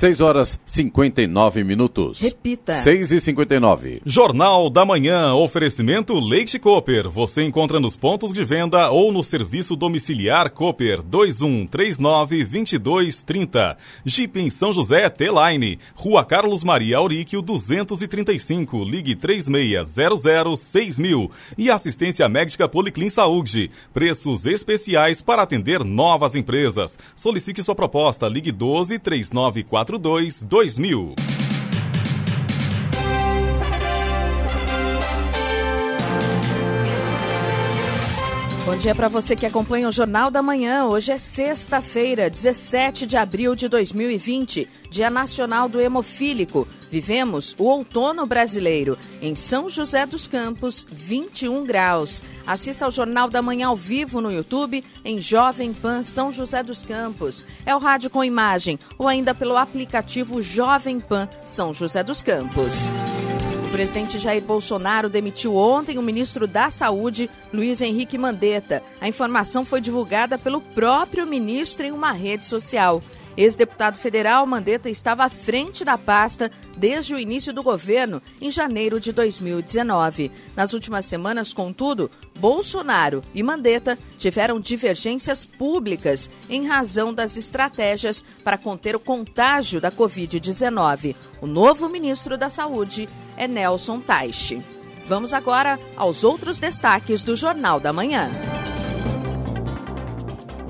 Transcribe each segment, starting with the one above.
6 horas 59 minutos. Repita. 6 e 59. Jornal da Manhã. Oferecimento Leite Cooper. Você encontra nos pontos de venda ou no serviço domiciliar Cooper 2139-2230. Jeep em São José T-Line. Rua Carlos Maria Auríquio 235. Ligue 36006000. E assistência médica Policlin Saúde. Preços especiais para atender novas empresas. Solicite sua proposta. Ligue 12 3944 42 2000. Bom dia para você que acompanha o Jornal da Manhã. Hoje é sexta-feira, 17 de abril de 2020, Dia Nacional do Hemofílico. Vivemos o outono brasileiro. Em São José dos Campos, 21 graus. Assista ao Jornal da Manhã ao vivo no YouTube, em Jovem Pan São José dos Campos. É o rádio com imagem ou ainda pelo aplicativo Jovem Pan São José dos Campos. O presidente Jair Bolsonaro demitiu ontem o ministro da Saúde, Luiz Henrique Mandetta. A informação foi divulgada pelo próprio ministro em uma rede social. Ex-deputado federal, Mandetta estava à frente da pasta desde o início do governo, em janeiro de 2019. Nas últimas semanas, contudo, Bolsonaro e Mandetta tiveram divergências públicas em razão das estratégias para conter o contágio da Covid-19. O novo ministro da Saúde é Nelson Taixe. Vamos agora aos outros destaques do Jornal da Manhã.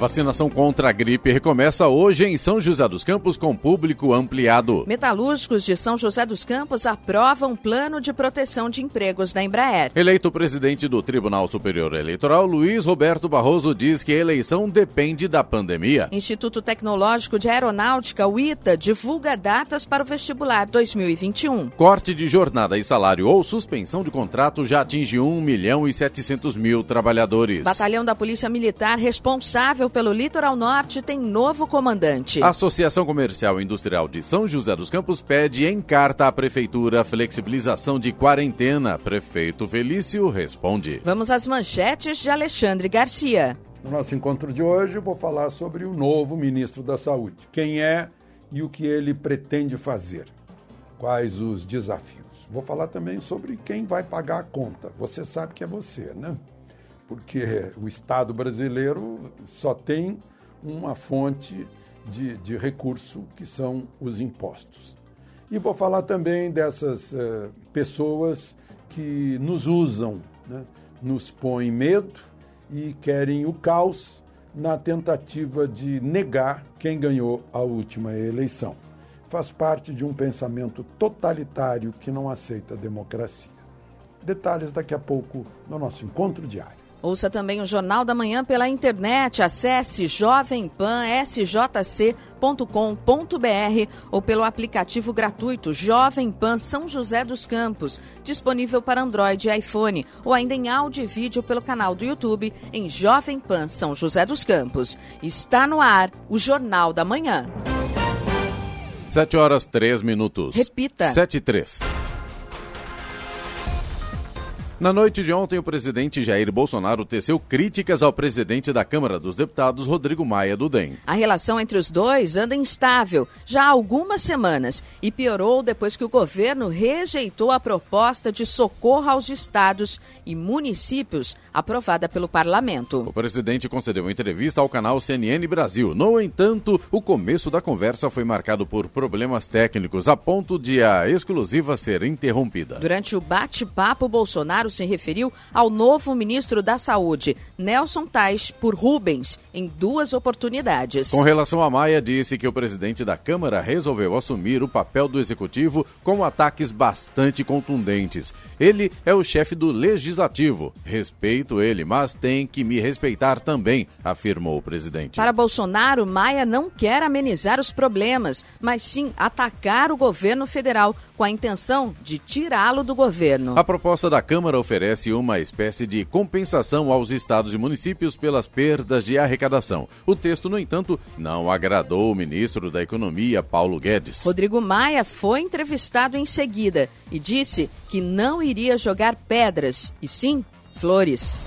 Vacinação contra a gripe recomeça hoje em São José dos Campos com público ampliado. Metalúrgicos de São José dos Campos aprovam plano de proteção de empregos da Embraer. Eleito presidente do Tribunal Superior Eleitoral, Luiz Roberto Barroso diz que a eleição depende da pandemia. Instituto Tecnológico de Aeronáutica, o ITA, divulga datas para o vestibular 2021. Corte de jornada e salário ou suspensão de contrato já atinge 1 milhão e 700 mil trabalhadores. Batalhão da Polícia Militar responsável pelo Litoral Norte tem novo comandante. A Associação Comercial e Industrial de São José dos Campos pede em carta à Prefeitura flexibilização de quarentena. Prefeito Felício responde. Vamos às manchetes de Alexandre Garcia. No nosso encontro de hoje, vou falar sobre o novo ministro da Saúde. Quem é e o que ele pretende fazer. Quais os desafios. Vou falar também sobre quem vai pagar a conta. Você sabe que é você, né? Porque o Estado brasileiro só tem uma fonte de, de recurso que são os impostos. E vou falar também dessas uh, pessoas que nos usam, né? nos põem medo e querem o caos na tentativa de negar quem ganhou a última eleição. Faz parte de um pensamento totalitário que não aceita a democracia. Detalhes daqui a pouco no nosso encontro diário. Ouça também o Jornal da Manhã pela internet. Acesse jovempansjc.com.br ou pelo aplicativo gratuito Jovem Pan São José dos Campos, disponível para Android e iPhone, ou ainda em áudio e vídeo pelo canal do YouTube em Jovem Pan São José dos Campos. Está no ar o Jornal da Manhã. 7 horas 3 minutos. Repita. 7 e 3. Na noite de ontem, o presidente Jair Bolsonaro teceu críticas ao presidente da Câmara dos Deputados, Rodrigo Maia do DEM. A relação entre os dois anda instável já há algumas semanas e piorou depois que o governo rejeitou a proposta de socorro aos estados e municípios aprovada pelo parlamento. O presidente concedeu entrevista ao canal CNN Brasil. No entanto, o começo da conversa foi marcado por problemas técnicos, a ponto de a exclusiva ser interrompida. Durante o bate-papo, Bolsonaro se referiu ao novo ministro da Saúde, Nelson Tais, por Rubens, em duas oportunidades. Com relação a Maia, disse que o presidente da Câmara resolveu assumir o papel do executivo com ataques bastante contundentes. Ele é o chefe do legislativo. Respeito ele, mas tem que me respeitar também, afirmou o presidente. Para Bolsonaro, Maia não quer amenizar os problemas, mas sim atacar o governo federal com a intenção de tirá-lo do governo. A proposta da Câmara oferece uma espécie de compensação aos estados e municípios pelas perdas de arrecadação. O texto, no entanto, não agradou o ministro da Economia, Paulo Guedes. Rodrigo Maia foi entrevistado em seguida e disse que não iria jogar pedras, e sim flores.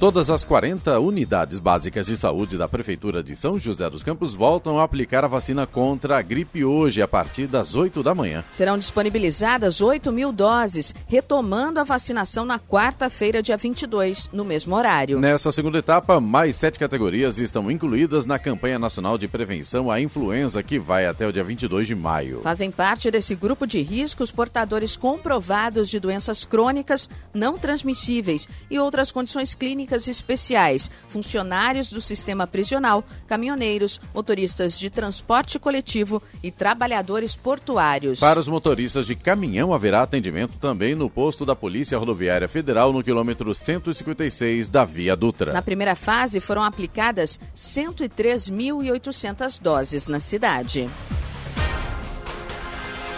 Todas as 40 unidades básicas de saúde da Prefeitura de São José dos Campos voltam a aplicar a vacina contra a gripe hoje, a partir das 8 da manhã. Serão disponibilizadas 8 mil doses, retomando a vacinação na quarta-feira, dia 22, no mesmo horário. Nessa segunda etapa, mais sete categorias estão incluídas na campanha nacional de prevenção à influenza, que vai até o dia 22 de maio. Fazem parte desse grupo de riscos portadores comprovados de doenças crônicas não transmissíveis e outras condições clínicas técnicas especiais, funcionários do sistema prisional, caminhoneiros, motoristas de transporte coletivo e trabalhadores portuários. Para os motoristas de caminhão haverá atendimento também no posto da Polícia Rodoviária Federal no quilômetro 156 da Via Dutra. Na primeira fase foram aplicadas 103.800 doses na cidade.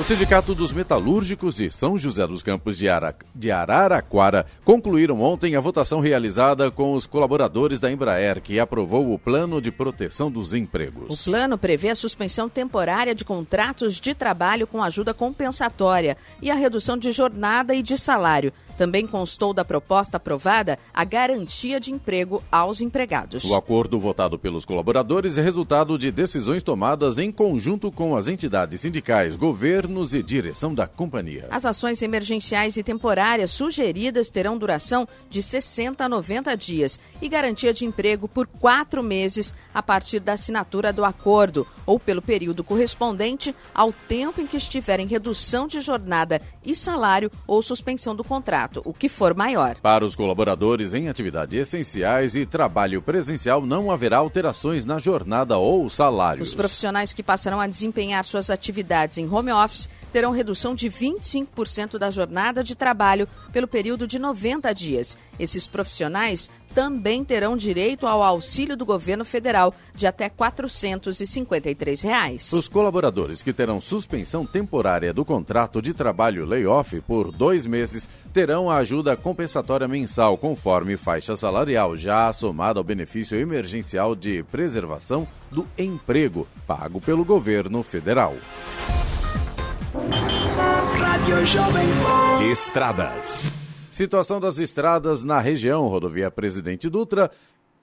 O Sindicato dos Metalúrgicos de São José dos Campos de, Ara... de Araraquara concluíram ontem a votação realizada com os colaboradores da Embraer, que aprovou o Plano de Proteção dos Empregos. O plano prevê a suspensão temporária de contratos de trabalho com ajuda compensatória e a redução de jornada e de salário também constou da proposta aprovada a garantia de emprego aos empregados. O acordo votado pelos colaboradores é resultado de decisões tomadas em conjunto com as entidades sindicais, governos e direção da companhia. As ações emergenciais e temporárias sugeridas terão duração de 60 a 90 dias e garantia de emprego por quatro meses a partir da assinatura do acordo ou pelo período correspondente ao tempo em que estiver em redução de jornada e salário ou suspensão do contrato contrato, o que for maior. Para os colaboradores em atividades essenciais e trabalho presencial, não haverá alterações na jornada ou salários. Os profissionais que passarão a desempenhar suas atividades em home office terão redução de 25% da jornada de trabalho pelo período de 90 dias. Esses profissionais também terão direito ao auxílio do governo federal de até 453 reais. Os colaboradores que terão suspensão temporária do contrato de trabalho layoff por dois meses terão a ajuda compensatória mensal conforme faixa salarial, já somada ao benefício emergencial de preservação do emprego, pago pelo governo federal. Estradas. Situação das estradas na região, rodovia Presidente Dutra,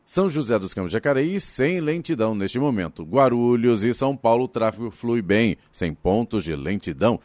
São José dos Campos Jacareí, sem lentidão neste momento. Guarulhos e São Paulo, o tráfego flui bem, sem pontos de lentidão.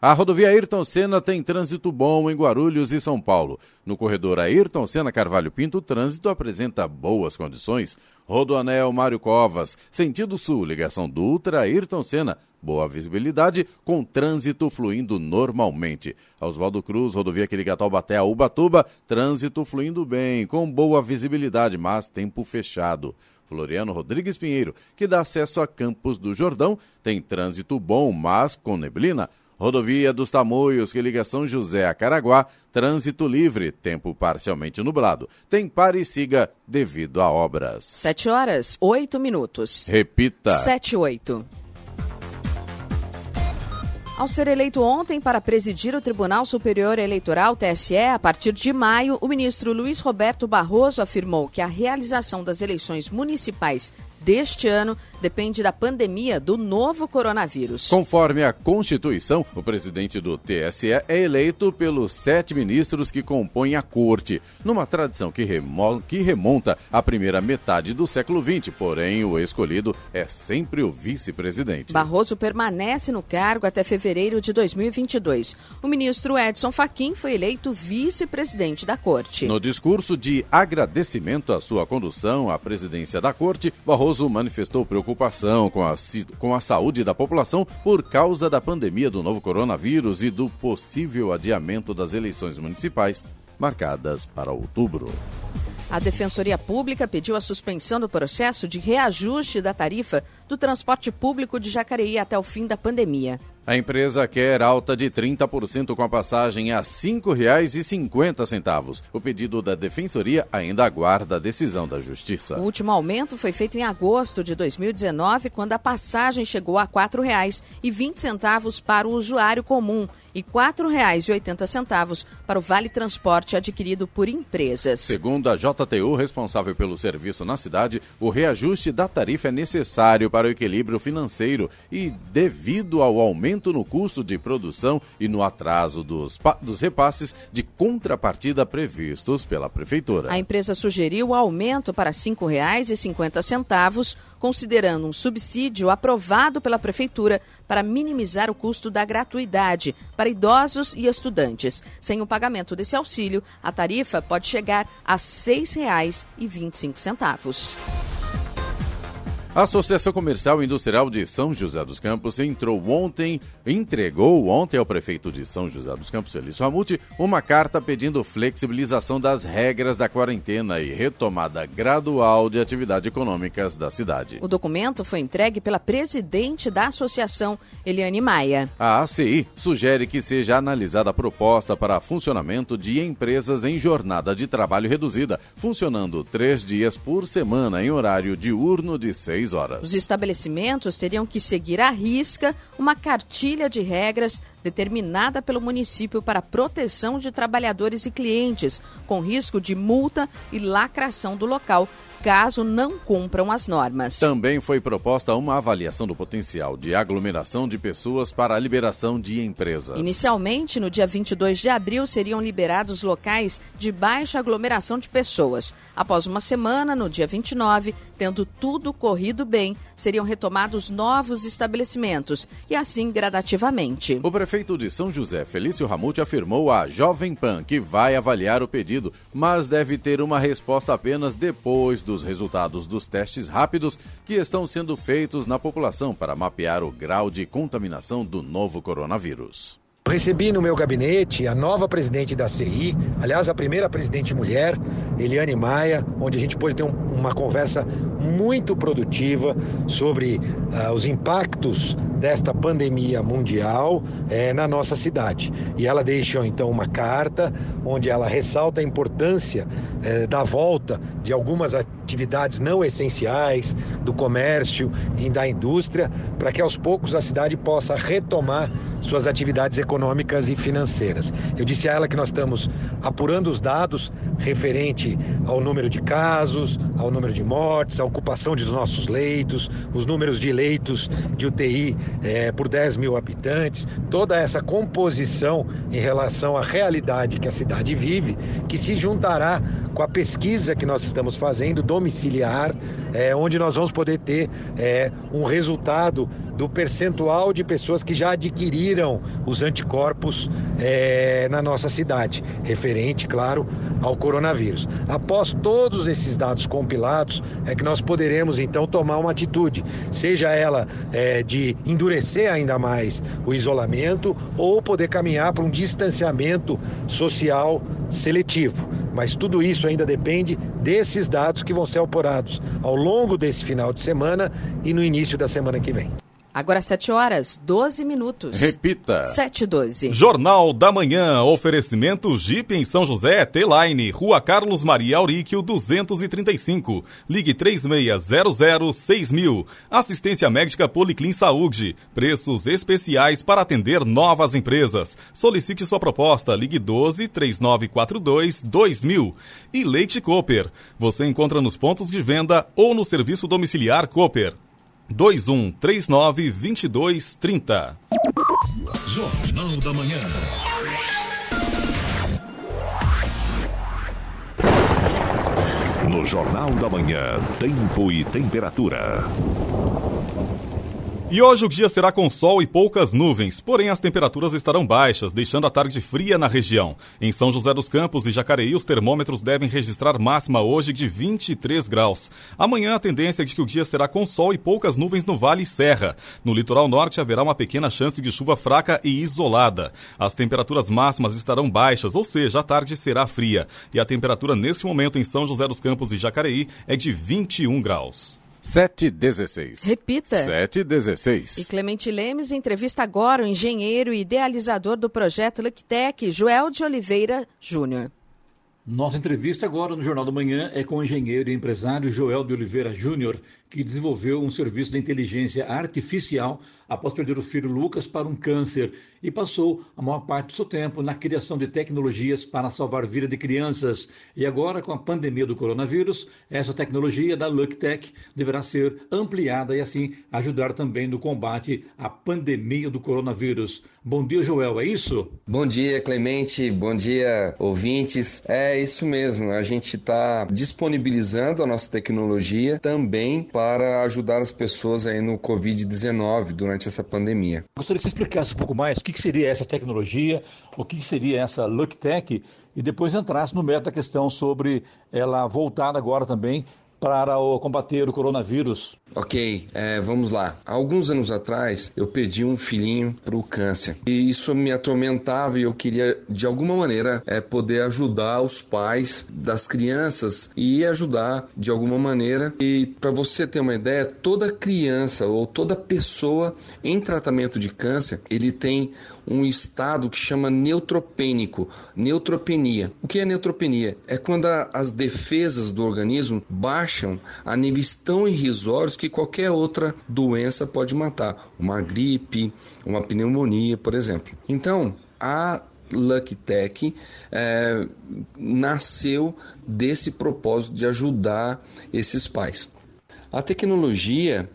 A rodovia Ayrton Senna tem trânsito bom em Guarulhos e São Paulo. No corredor Ayrton Senna Carvalho Pinto, o trânsito apresenta boas condições. Rodoanel Mário Covas, sentido sul, ligação Dutra Ayrton Senna, boa visibilidade, com trânsito fluindo normalmente. Oswaldo Cruz, rodovia que liga Taubaté a Ubatuba, trânsito fluindo bem, com boa visibilidade, mas tempo fechado. Floriano Rodrigues Pinheiro, que dá acesso a Campos do Jordão, tem trânsito bom, mas com neblina. Rodovia dos Tamoios, que liga São José a Caraguá, trânsito livre, tempo parcialmente nublado. Tem pare e siga devido a obras. 7 horas, 8 minutos. Repita. 7 8. Ao ser eleito ontem para presidir o Tribunal Superior Eleitoral, TSE, a partir de maio, o ministro Luiz Roberto Barroso afirmou que a realização das eleições municipais deste ano depende da pandemia do novo coronavírus. Conforme a Constituição, o presidente do TSE é eleito pelos sete ministros que compõem a corte, numa tradição que, remo que remonta à primeira metade do século XX, porém o escolhido é sempre o vice-presidente. Barroso permanece no cargo até fevereiro de 2022. O ministro Edson Fachin foi eleito vice-presidente da corte. No discurso de agradecimento à sua condução à presidência da corte, Barroso Barroso manifestou preocupação com a, com a saúde da população por causa da pandemia do novo coronavírus e do possível adiamento das eleições municipais marcadas para outubro. A Defensoria Pública pediu a suspensão do processo de reajuste da tarifa do transporte público de Jacareí até o fim da pandemia. A empresa quer alta de 30% com a passagem a R$ 5,50. O pedido da Defensoria ainda aguarda a decisão da Justiça. O último aumento foi feito em agosto de 2019, quando a passagem chegou a R$ 4,20 para o usuário comum e R$ 4,80 para o Vale Transporte adquirido por empresas. Segundo a JTU, responsável pelo serviço na cidade, o reajuste da tarifa é necessário para o equilíbrio financeiro e, devido ao aumento no custo de produção e no atraso dos, dos repasses de contrapartida previstos pela Prefeitura. A empresa sugeriu o aumento para R$ 5,50, considerando um subsídio aprovado pela Prefeitura para minimizar o custo da gratuidade para idosos e estudantes. Sem o pagamento desse auxílio, a tarifa pode chegar a R$ 6,25. A Associação Comercial e Industrial de São José dos Campos entrou ontem, entregou ontem ao prefeito de São José dos Campos, Felício Ramute, uma carta pedindo flexibilização das regras da quarentena e retomada gradual de atividades econômicas da cidade. O documento foi entregue pela presidente da associação, Eliane Maia. A ACI sugere que seja analisada a proposta para funcionamento de empresas em jornada de trabalho reduzida, funcionando três dias por semana em horário diurno de horas. Os estabelecimentos teriam que seguir à risca uma cartilha de regras determinada pelo município para proteção de trabalhadores e clientes, com risco de multa e lacração do local, caso não cumpram as normas. Também foi proposta uma avaliação do potencial de aglomeração de pessoas para a liberação de empresas. Inicialmente, no dia 22 de abril, seriam liberados locais de baixa aglomeração de pessoas. Após uma semana, no dia 29, tendo tudo corrido bem, seriam retomados novos estabelecimentos e assim gradativamente. O prefeito de São José, Felício Ramute, afirmou à Jovem Pan que vai avaliar o pedido, mas deve ter uma resposta apenas depois dos resultados dos testes rápidos que estão sendo feitos na população para mapear o grau de contaminação do novo coronavírus. Recebi no meu gabinete a nova presidente da CI, aliás, a primeira presidente mulher, Eliane Maia, onde a gente pôde ter um, uma conversa muito produtiva sobre uh, os impactos desta pandemia mundial eh, na nossa cidade. E ela deixou então uma carta onde ela ressalta a importância eh, da volta de algumas atividades não essenciais, do comércio e da indústria, para que aos poucos a cidade possa retomar suas atividades econômicas e financeiras. Eu disse a ela que nós estamos apurando os dados referente ao número de casos, ao número de mortes, à ocupação dos nossos leitos, os números de leitos de UTI é, por 10 mil habitantes, toda essa composição em relação à realidade que a cidade vive, que se juntará com a pesquisa que nós estamos fazendo domiciliar, é, onde nós vamos poder ter é, um resultado do percentual de pessoas que já adquiriram os anticorpos é, na nossa cidade, referente, claro, ao coronavírus. Após todos esses dados compilados, é que nós poderemos então tomar uma atitude, seja ela é, de endurecer ainda mais o isolamento ou poder caminhar para um distanciamento social seletivo. Mas tudo isso ainda depende desses dados que vão ser apurados ao longo desse final de semana e no início da semana que vem. Agora 7 horas, 12 minutos. Repita. 7 e 12. Jornal da Manhã, oferecimento Jeep em São José, T-Line, Rua Carlos Maria Auríquio, 235. Ligue 36006000. Assistência médica Policlin Saúde. Preços especiais para atender novas empresas. Solicite sua proposta, ligue 12 3942 2000. E Leite Cooper. Você encontra nos pontos de venda ou no serviço domiciliar Cooper. 2139 2230. Jornal da Manhã. No Jornal da Manhã, tempo e temperatura. E hoje o dia será com sol e poucas nuvens, porém as temperaturas estarão baixas, deixando a tarde fria na região. Em São José dos Campos e Jacareí, os termômetros devem registrar máxima hoje de 23 graus. Amanhã a tendência é de que o dia será com sol e poucas nuvens no Vale e Serra. No litoral norte haverá uma pequena chance de chuva fraca e isolada. As temperaturas máximas estarão baixas, ou seja, a tarde será fria. E a temperatura neste momento em São José dos Campos e Jacareí é de 21 graus. 716. Repita. 716. E Clemente Lemes entrevista agora o engenheiro e idealizador do projeto LuckTech, Joel de Oliveira Júnior. Nossa entrevista agora no Jornal da Manhã é com o engenheiro e empresário Joel de Oliveira Júnior, que desenvolveu um serviço de inteligência artificial após perder o filho Lucas para um câncer e passou a maior parte do seu tempo na criação de tecnologias para salvar a vida de crianças. E agora, com a pandemia do coronavírus, essa tecnologia da LuckTech deverá ser ampliada e assim ajudar também no combate à pandemia do coronavírus. Bom dia, Joel, é isso? Bom dia, Clemente. Bom dia, ouvintes. É isso mesmo. A gente está disponibilizando a nossa tecnologia também para ajudar as pessoas aí no Covid-19 durante essa pandemia. Gostaria que você explicasse um pouco mais o que seria essa tecnologia, o que seria essa LuckTech e depois entrasse no mérito da questão sobre ela voltada agora também para o combater o coronavírus? Ok, é, vamos lá. Alguns anos atrás, eu pedi um filhinho para o câncer. E isso me atormentava e eu queria, de alguma maneira, é, poder ajudar os pais das crianças e ajudar de alguma maneira. E para você ter uma ideia, toda criança ou toda pessoa em tratamento de câncer, ele tem um estado que chama neutropênico, neutropenia. O que é neutropenia? É quando a, as defesas do organismo baixam a níveis tão irrisórios que qualquer outra doença pode matar, uma gripe, uma pneumonia, por exemplo. Então, a Lucky Tech é, nasceu desse propósito de ajudar esses pais. A tecnologia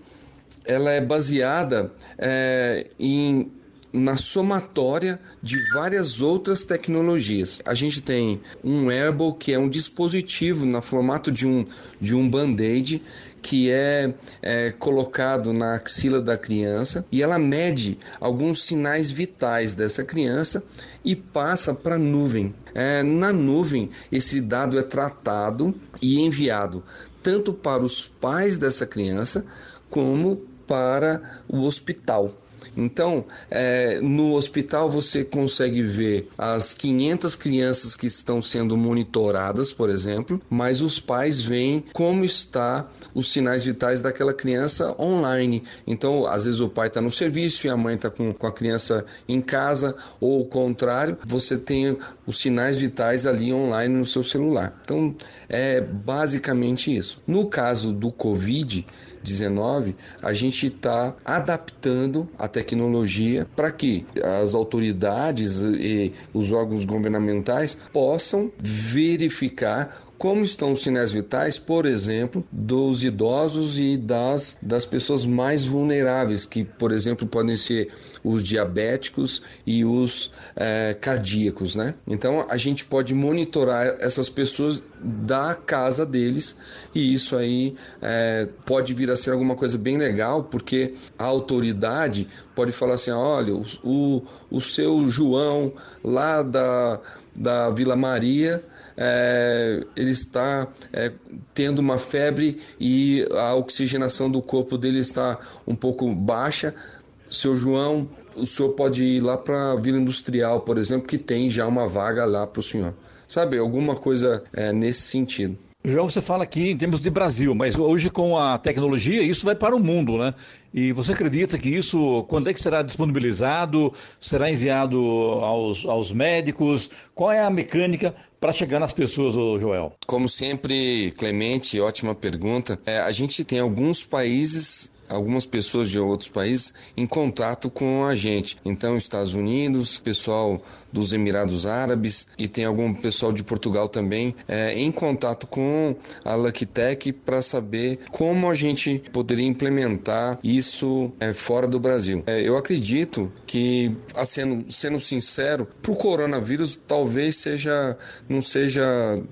ela é baseada é, em na somatória de várias outras tecnologias. A gente tem um wearable que é um dispositivo na formato de um, de um band-aid que é, é, colocado na axila da criança e ela mede alguns sinais vitais dessa criança e passa para a nuvem. É, na nuvem, esse dado é tratado e enviado tanto para os pais dessa criança como para o hospital. Então, é, no hospital você consegue ver as 500 crianças que estão sendo monitoradas, por exemplo, mas os pais veem como está os sinais vitais daquela criança online. Então, às vezes o pai está no serviço e a mãe está com, com a criança em casa, ou o contrário, você tem os sinais vitais ali online no seu celular. Então, é basicamente isso. No caso do Covid, 19, a gente está adaptando a tecnologia para que as autoridades e os órgãos governamentais possam verificar como estão os sinais vitais, por exemplo, dos idosos e das, das pessoas mais vulneráveis, que, por exemplo, podem ser os diabéticos e os é, cardíacos, né? Então a gente pode monitorar essas pessoas da casa deles e isso aí é, pode vir a ser alguma coisa bem legal, porque a autoridade pode falar assim: olha, o, o, o seu João lá da, da Vila Maria é, ele está é, tendo uma febre e a oxigenação do corpo dele está um pouco baixa. Seu João, o senhor pode ir lá para a Vila Industrial, por exemplo, que tem já uma vaga lá para o senhor. Sabe, alguma coisa é, nesse sentido. João, você fala aqui em termos de Brasil, mas hoje com a tecnologia isso vai para o mundo, né? E você acredita que isso, quando é que será disponibilizado? Será enviado aos, aos médicos? Qual é a mecânica para chegar nas pessoas, Joel? Como sempre, Clemente, ótima pergunta. É, a gente tem alguns países algumas pessoas de outros países em contato com a gente. Então, Estados Unidos, pessoal dos Emirados Árabes e tem algum pessoal de Portugal também é, em contato com a LuckyTech para saber como a gente poderia implementar isso é, fora do Brasil. É, eu acredito que, sendo, sendo sincero, para o coronavírus talvez seja não seja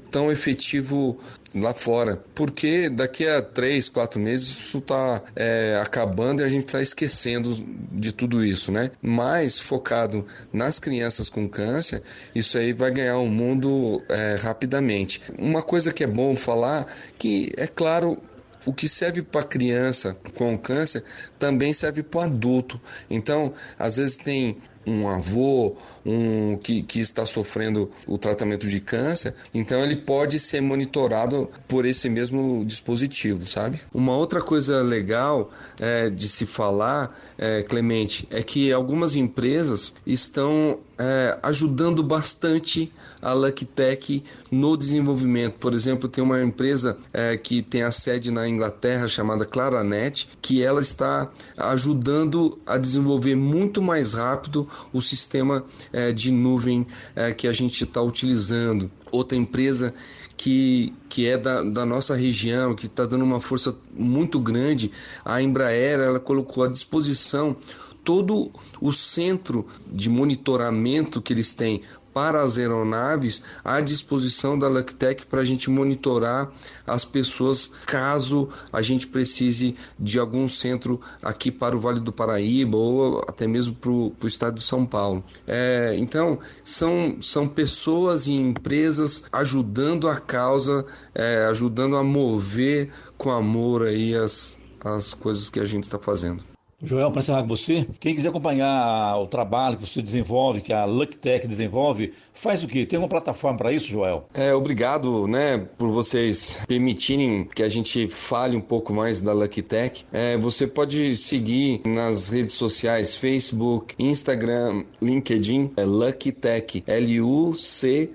tão efetivo lá fora, porque daqui a três, quatro meses isso está é, acabando e a gente está esquecendo de tudo isso, né? Mas focado nas crianças com câncer, isso aí vai ganhar o um mundo é, rapidamente. Uma coisa que é bom falar que é claro o que serve para criança com câncer também serve para adulto. Então, às vezes tem um avô, um que, que está sofrendo o tratamento de câncer, então ele pode ser monitorado por esse mesmo dispositivo, sabe? Uma outra coisa legal é, de se falar, é, Clemente, é que algumas empresas estão é, ajudando bastante a LuckTech no desenvolvimento. Por exemplo, tem uma empresa é, que tem a sede na Inglaterra chamada Claranet, que ela está ajudando a desenvolver muito mais rápido o sistema é, de nuvem é, que a gente está utilizando. Outra empresa que, que é da, da nossa região, que está dando uma força muito grande, a Embraer, ela colocou à disposição todo o centro de monitoramento que eles têm para as aeronaves à disposição da LuckTech para a gente monitorar as pessoas caso a gente precise de algum centro aqui para o Vale do Paraíba ou até mesmo para o estado de São Paulo. É, então, são, são pessoas e empresas ajudando a causa, é, ajudando a mover com amor aí as, as coisas que a gente está fazendo. Joel, para encerrar com você, quem quiser acompanhar o trabalho que você desenvolve, que a LuckTech desenvolve, faz o quê? Tem uma plataforma para isso, Joel? É, obrigado, né, por vocês permitirem que a gente fale um pouco mais da LuckTech. É, você pode seguir nas redes sociais, Facebook, Instagram, LinkedIn, é LuckTech, L-U-C-K-I-E,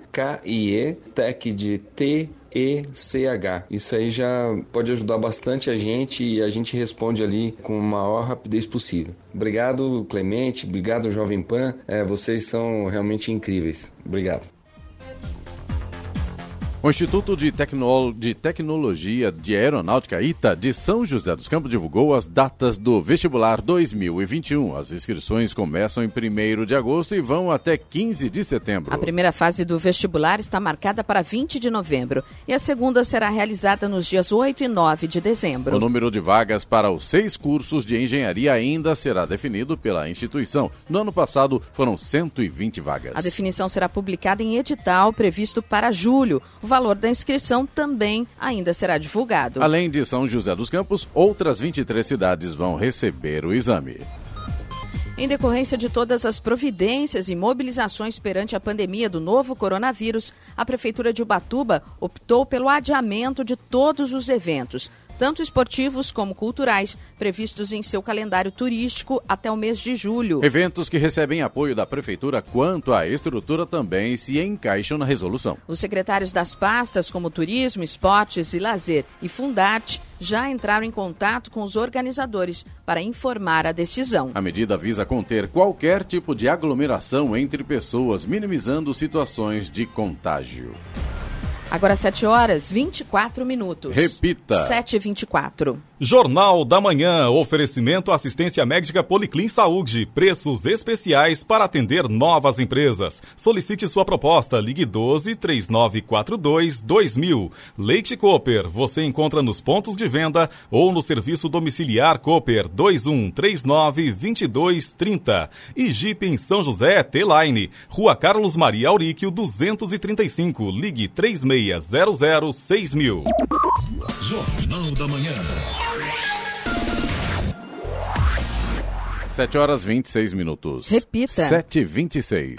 Tech de T ECH. Isso aí já pode ajudar bastante a gente e a gente responde ali com a maior rapidez possível. Obrigado, Clemente. Obrigado, Jovem Pan. É, vocês são realmente incríveis. Obrigado. O Instituto de, Tecno... de, Tecnologia de Aeronáutica ITA de São José dos Campos divulgou as datas do vestibular 2021. As inscrições começam em 1 de agosto e vão até 15 de setembro. A primeira fase do vestibular está marcada para 20 de novembro e a segunda será realizada nos dias 8 e 9 de dezembro. O número de vagas para os seis cursos de engenharia ainda será definido pela instituição. No ano passado foram 120 vagas. A definição será publicada em edital previsto para julho. O valor da inscrição também ainda será divulgado. Além de São José dos Campos, outras 23 cidades vão receber o exame. Em decorrência de todas as providências e mobilizações perante a pandemia do novo coronavírus, a Prefeitura de Ubatuba optou pelo adiamento de todos os eventos, tanto esportivos como culturais, previstos em seu calendário turístico até o mês de julho. Eventos que recebem apoio da Prefeitura quanto à estrutura também se encaixam na resolução. Os secretários das pastas como Turismo, Esportes e Lazer e Fundarte já entraram em contato com os organizadores para informar a decisão. A medida visa conter qualquer tipo de aglomeração entre pessoas, minimizando situações de contágio. Agora 7 horas 24 minutos. Repita. 7 e 24. Jornal da Manhã. Oferecimento assistência médica Policlin Saúde. Preços especiais para atender novas empresas. Solicite sua proposta. Ligue 12 3942 2000. Leite Cooper. Você encontra nos pontos de venda ou no serviço domiciliar Cooper 21 39 22 30. E Jeep em São José T-Line. Rua Carlos Maria Auríquio 235. Ligue 36 3600 6000. Jornal da Manhã. 7 horas 26 minutos. Repita. 7 e 26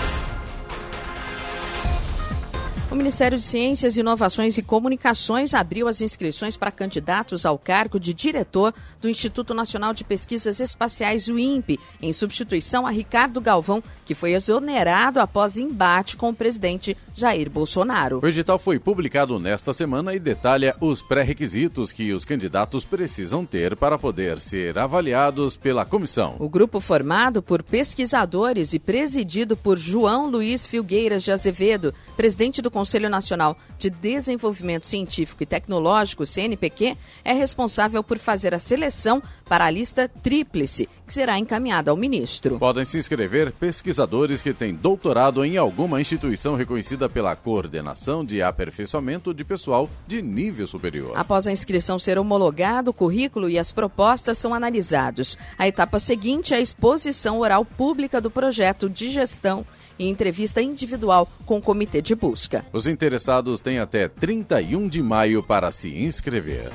O Ministério de Ciências, Inovações e Comunicações abriu as inscrições para candidatos ao cargo de diretor do Instituto Nacional de Pesquisas Espaciais, o INPE, em substituição a Ricardo Galvão, que foi exonerado após embate com o presidente Jair Bolsonaro. O edital foi publicado nesta semana e detalha os pré-requisitos que os candidatos precisam ter para poder ser avaliados pela comissão. O grupo formado por pesquisadores e presidido por João Luiz Filgueiras de Azevedo, presidente do Conselho Nacional de Desenvolvimento Científico e Tecnológico, CNPq, é responsável por fazer a seleção para a lista tríplice, que será encaminhada ao ministro. Podem se inscrever pesquisadores que têm doutorado em alguma instituição reconhecida pela Coordenação de Aperfeiçoamento de Pessoal de Nível Superior. Após a inscrição ser homologada, o currículo e as propostas são analisados. A etapa seguinte é a exposição oral pública do projeto de gestão e entrevista individual com o comitê de busca. Os interessados têm até 31 de maio para se inscrever.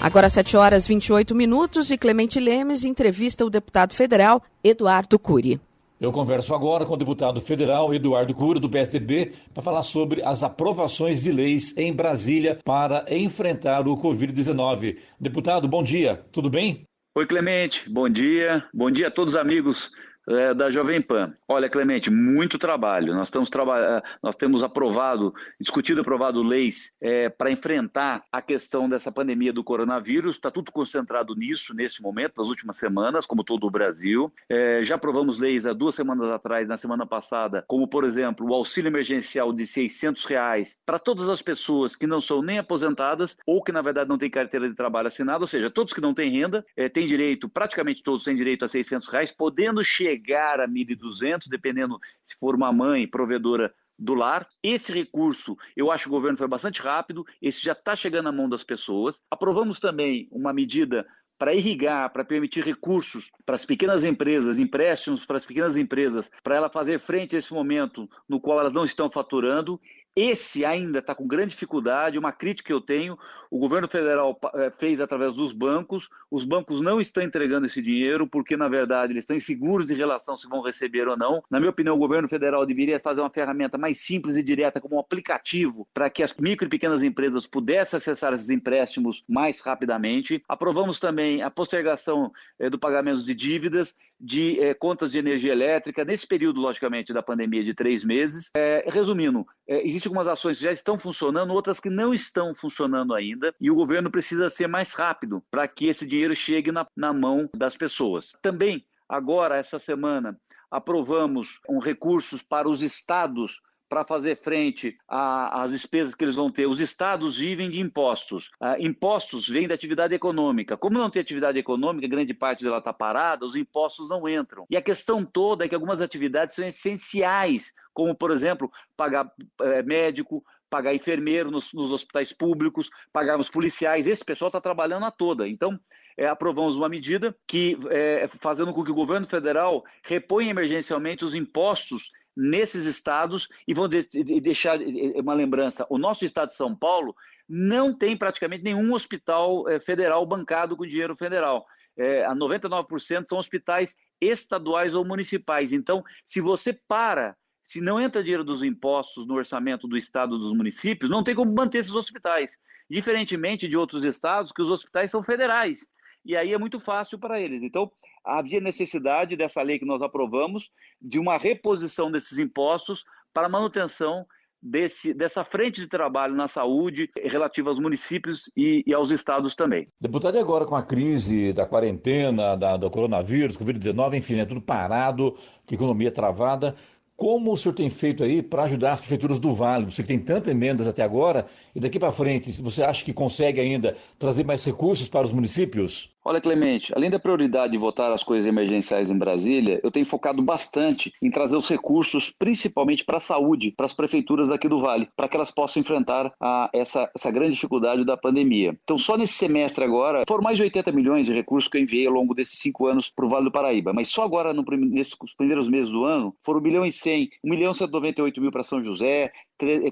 Agora 7 horas 28 minutos e Clemente Lemes entrevista o deputado federal Eduardo Cury. Eu converso agora com o deputado federal Eduardo Cura, do PSDB, para falar sobre as aprovações de leis em Brasília para enfrentar o Covid-19. Deputado, bom dia, tudo bem? Oi, Clemente, bom dia. Bom dia a todos os amigos é, da Jovem Pan. Olha, Clemente, muito trabalho. Nós, estamos traba é, nós temos aprovado, discutido e aprovado leis é, para enfrentar a questão dessa pandemia do coronavírus. Está tudo concentrado nisso, nesse momento, nas últimas semanas, como todo o Brasil. É, já aprovamos leis há duas semanas atrás, na semana passada, como, por exemplo, o auxílio emergencial de 600 reais para todas as pessoas que não são nem aposentadas ou que, na verdade, não têm carteira de trabalho assinada, ou seja, todos que não têm renda têm direito, praticamente todos têm direito a 600 reais, podendo chegar chegar a 1.200, dependendo se for uma mãe provedora do lar. Esse recurso, eu acho que o governo foi bastante rápido, esse já está chegando na mão das pessoas. Aprovamos também uma medida para irrigar, para permitir recursos para as pequenas empresas, empréstimos para as pequenas empresas, para ela fazer frente a esse momento no qual elas não estão faturando esse ainda está com grande dificuldade. Uma crítica que eu tenho: o governo federal eh, fez através dos bancos, os bancos não estão entregando esse dinheiro porque, na verdade, eles estão inseguros em relação se vão receber ou não. Na minha opinião, o governo federal deveria fazer uma ferramenta mais simples e direta, como um aplicativo, para que as micro e pequenas empresas pudessem acessar esses empréstimos mais rapidamente. Aprovamos também a postergação eh, do pagamento de dívidas, de eh, contas de energia elétrica, nesse período, logicamente, da pandemia de três meses. resumindo, existe Existem algumas ações que já estão funcionando, outras que não estão funcionando ainda, e o governo precisa ser mais rápido para que esse dinheiro chegue na, na mão das pessoas. Também, agora, essa semana, aprovamos um recursos para os estados para fazer frente às despesas que eles vão ter. Os estados vivem de impostos. Ah, impostos vêm da atividade econômica. Como não tem atividade econômica, grande parte dela está parada, os impostos não entram. E a questão toda é que algumas atividades são essenciais, como, por exemplo, pagar é, médico, pagar enfermeiro nos, nos, hospitais públicos, pagar os policiais. Esse pessoal está trabalhando a toda. Então, é, aprovamos uma medida que, é, fazendo com que o governo federal reponha emergencialmente os impostos nesses estados e vão de, de, deixar uma lembrança: o nosso estado de São Paulo não tem praticamente nenhum hospital é, federal bancado com dinheiro federal. É, a 99% são hospitais estaduais ou municipais. Então, se você para, se não entra dinheiro dos impostos no orçamento do estado dos municípios, não tem como manter esses hospitais. Diferentemente de outros estados, que os hospitais são federais e aí é muito fácil para eles. Então, havia necessidade dessa lei que nós aprovamos de uma reposição desses impostos para manutenção desse, dessa frente de trabalho na saúde relativa aos municípios e, e, aos estados também. Deputado, e agora com a crise da quarentena, da, do coronavírus, Covid-19, enfim, é tudo parado, economia travada, como o senhor tem feito aí para ajudar as prefeituras do Vale? Você que tem tantas emendas até agora, e daqui para frente, você acha que consegue ainda trazer mais recursos para os municípios? Olha, Clemente, além da prioridade de votar as coisas emergenciais em Brasília, eu tenho focado bastante em trazer os recursos, principalmente para a saúde, para as prefeituras aqui do Vale, para que elas possam enfrentar a, essa, essa grande dificuldade da pandemia. Então, só nesse semestre agora, foram mais de 80 milhões de recursos que eu enviei ao longo desses cinco anos para o Vale do Paraíba. Mas só agora, no, nesses primeiros meses do ano, foram 1 milhão e 100, 1 milhão e 198 mil para São José,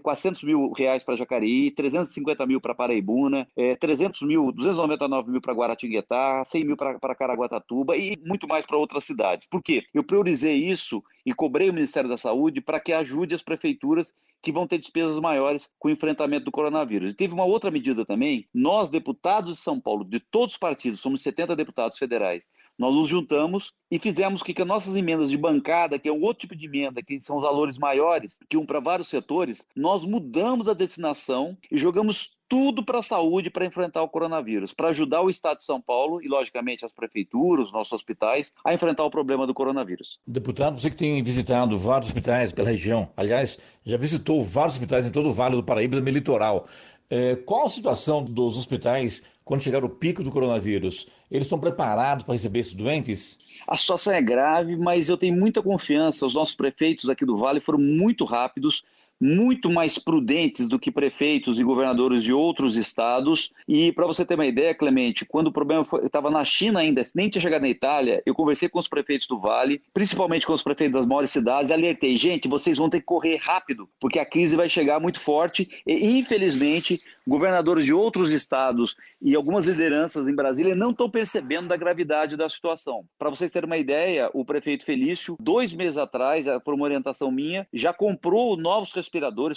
400 mil reais para Jacareí, 350 mil para Paraibuna, é, 300 mil, 299 mil para Guaratinguetá, 100 mil para Caraguatatuba e muito mais para outras cidades. Por quê? Eu priorizei isso e cobrei o Ministério da Saúde para que ajude as prefeituras que vão ter despesas maiores com o enfrentamento do coronavírus. E teve uma outra medida também, nós, deputados de São Paulo, de todos os partidos, somos 70 deputados federais, nós nos juntamos e fizemos que, que as nossas emendas de bancada, que é um outro tipo de emenda, que são os valores maiores, que um para vários setores, nós mudamos a destinação e jogamos tudo para a saúde para enfrentar o coronavírus, para ajudar o Estado de São Paulo e, logicamente, as prefeituras, os nossos hospitais, a enfrentar o problema do coronavírus. Deputado, você que tem visitado vários hospitais pela região, aliás, já visitou vários hospitais em todo o Vale do Paraíba, no litoral. É, qual a situação dos hospitais quando chegar o pico do coronavírus? Eles estão preparados para receber esses doentes? A situação é grave, mas eu tenho muita confiança. Os nossos prefeitos aqui do Vale foram muito rápidos muito mais prudentes do que prefeitos e governadores de outros estados. E para você ter uma ideia, Clemente, quando o problema estava na China ainda, nem tinha chegado na Itália, eu conversei com os prefeitos do Vale, principalmente com os prefeitos das maiores cidades, e alertei, gente, vocês vão ter que correr rápido, porque a crise vai chegar muito forte e, infelizmente, governadores de outros estados e algumas lideranças em Brasília não estão percebendo da gravidade da situação. Para vocês terem uma ideia, o prefeito Felício, dois meses atrás, por uma orientação minha, já comprou novos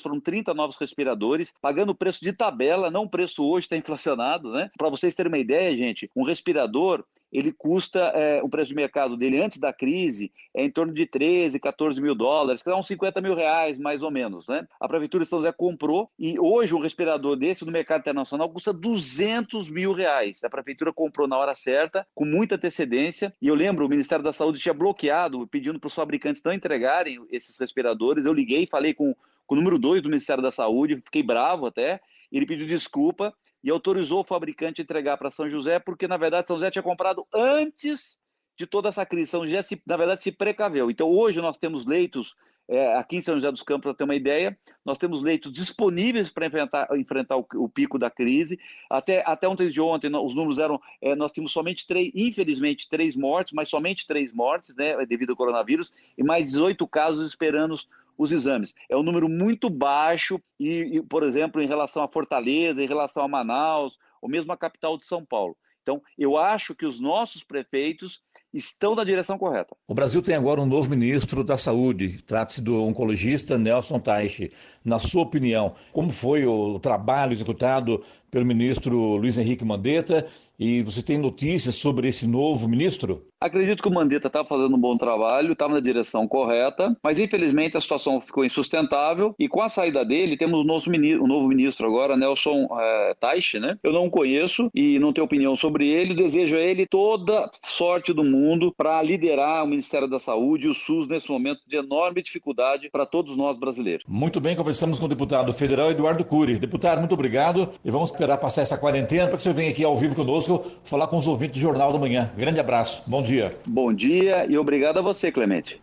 foram 30 novos respiradores, pagando o preço de tabela, não o preço hoje está inflacionado, né? Para vocês terem uma ideia, gente, um respirador ele custa, é, o preço de mercado dele antes da crise é em torno de 13, 14 mil dólares, que dá uns 50 mil reais, mais ou menos, né? A Prefeitura de São José comprou e hoje um respirador desse no mercado internacional custa 200 mil reais. A Prefeitura comprou na hora certa, com muita antecedência, e eu lembro, o Ministério da Saúde tinha bloqueado, pedindo para os fabricantes não entregarem esses respiradores. Eu liguei, falei com, com o número 2 do Ministério da Saúde, fiquei bravo até, ele pediu desculpa e autorizou o fabricante a entregar para São José, porque na verdade São José tinha comprado antes de toda essa crise. São José, se, na verdade, se precaveu. Então hoje nós temos leitos é, aqui em São José dos Campos, para ter uma ideia, nós temos leitos disponíveis para enfrentar, enfrentar o, o, pico da crise. Até, até ontem de ontem, os números eram, é, nós tínhamos somente três, infelizmente, três mortes, mas somente três mortes, né, devido ao coronavírus, e mais 18 casos esperando os exames. É um número muito baixo e, e, por exemplo, em relação a Fortaleza, em relação a Manaus, ou mesmo a capital de São Paulo. Então, eu acho que os nossos prefeitos estão na direção correta. O Brasil tem agora um novo ministro da Saúde, trata-se do oncologista Nelson Taixe. Na sua opinião, como foi o trabalho executado pelo ministro Luiz Henrique Mandetta e você tem notícias sobre esse novo ministro? Acredito que o Mandetta está fazendo um bom trabalho, estava na direção correta, mas infelizmente a situação ficou insustentável e com a saída dele temos o novo ministro, o novo ministro agora, Nelson é, né? Eu não conheço e não tenho opinião sobre ele, desejo a ele toda sorte do mundo para liderar o Ministério da Saúde e o SUS nesse momento de enorme dificuldade para todos nós brasileiros. Muito bem, conversamos com o deputado federal Eduardo Cury. Deputado, muito obrigado e vamos esperar passar essa quarentena para que você venha aqui ao vivo conosco, falar com os ouvintes do Jornal da Manhã. Grande abraço, bom dia. Bom dia e obrigado a você, Clemente.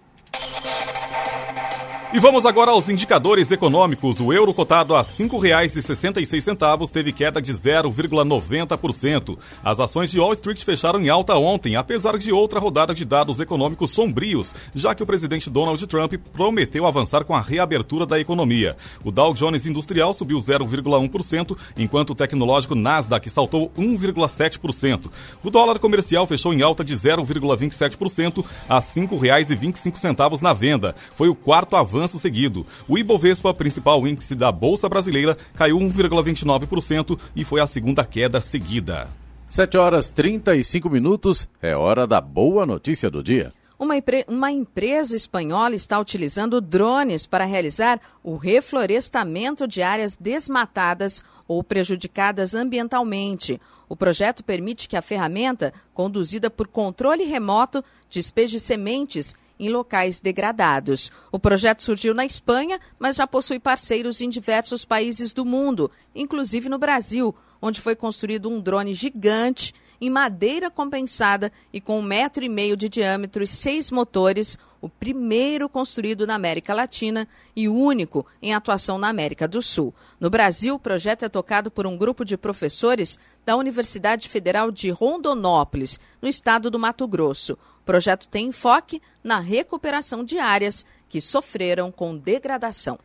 E vamos agora aos indicadores econômicos. O euro cotado a R$ 5,66 teve queda de 0,90%. As ações de Wall Street fecharam em alta ontem, apesar de outra rodada de dados econômicos sombrios, já que o presidente Donald Trump prometeu avançar com a reabertura da economia. O Dow Jones Industrial subiu 0,1%, enquanto o tecnológico Nasdaq saltou 1,7%. O dólar comercial fechou em alta de 0,27% a R$ 5,25 na venda. Foi o quarto avanço avanço seguido. O Ibovespa, principal índice da Bolsa Brasileira, caiu 1,29% e foi a segunda queda seguida. 7 horas 35 minutos, é hora da boa notícia do dia. Uma, uma, empresa espanhola está utilizando drones para realizar o reflorestamento de áreas desmatadas ou prejudicadas ambientalmente. O projeto permite que a ferramenta, conduzida por controle remoto, despeje sementes em locais degradados. O projeto surgiu na Espanha, mas já possui parceiros em diversos países do mundo, inclusive no Brasil, onde foi construído um drone gigante em madeira compensada e com um metro e meio de diâmetro e seis motores, o primeiro construído na América Latina e único em atuação na América do Sul. No Brasil, o projeto é tocado por um grupo de professores da Universidade Federal de Rondonópolis, no estado do Mato Grosso. O projeto tem enfoque na recuperação de áreas que sofreram com degradação.